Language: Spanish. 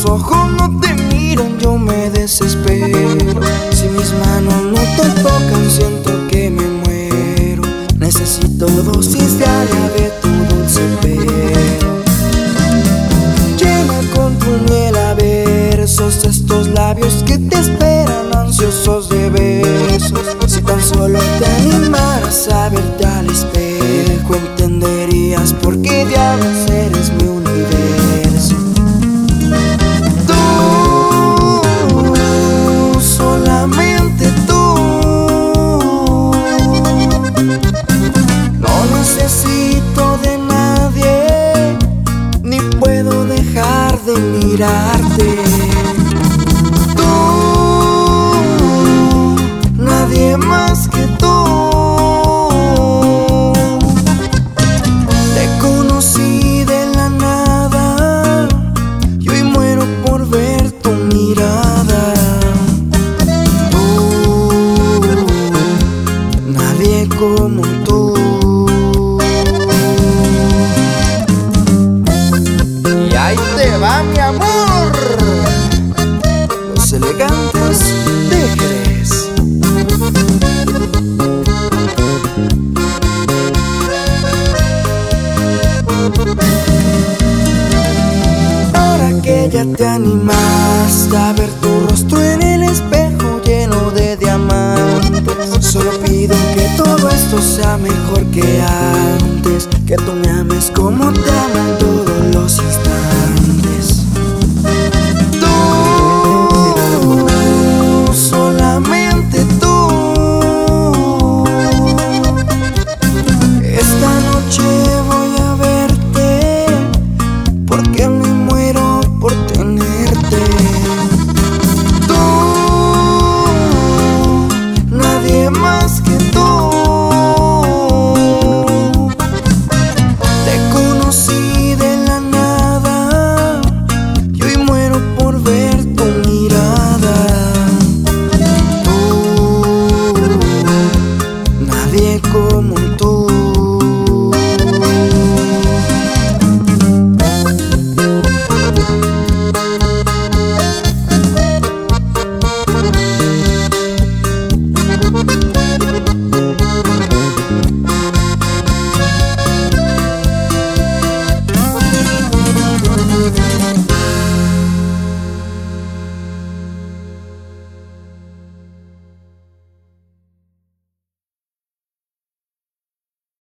tus ojos no te miran, yo me desespero. Si mis manos no te tocan, siento que me muero. Necesito dosis diaria de tu dulce pelo. Llena con tu miel a versos estos labios que te Tú, nadie más que tú. Te conocí de la nada y hoy muero por ver tu mirada. Tú, nadie como Los elegantes de Jerez. Ahora que ya te animaste a ver tu rostro en el espejo lleno de diamantes, solo pido que todo esto sea mejor que antes, que tú me ames como te aman todos los instantes. nadie más.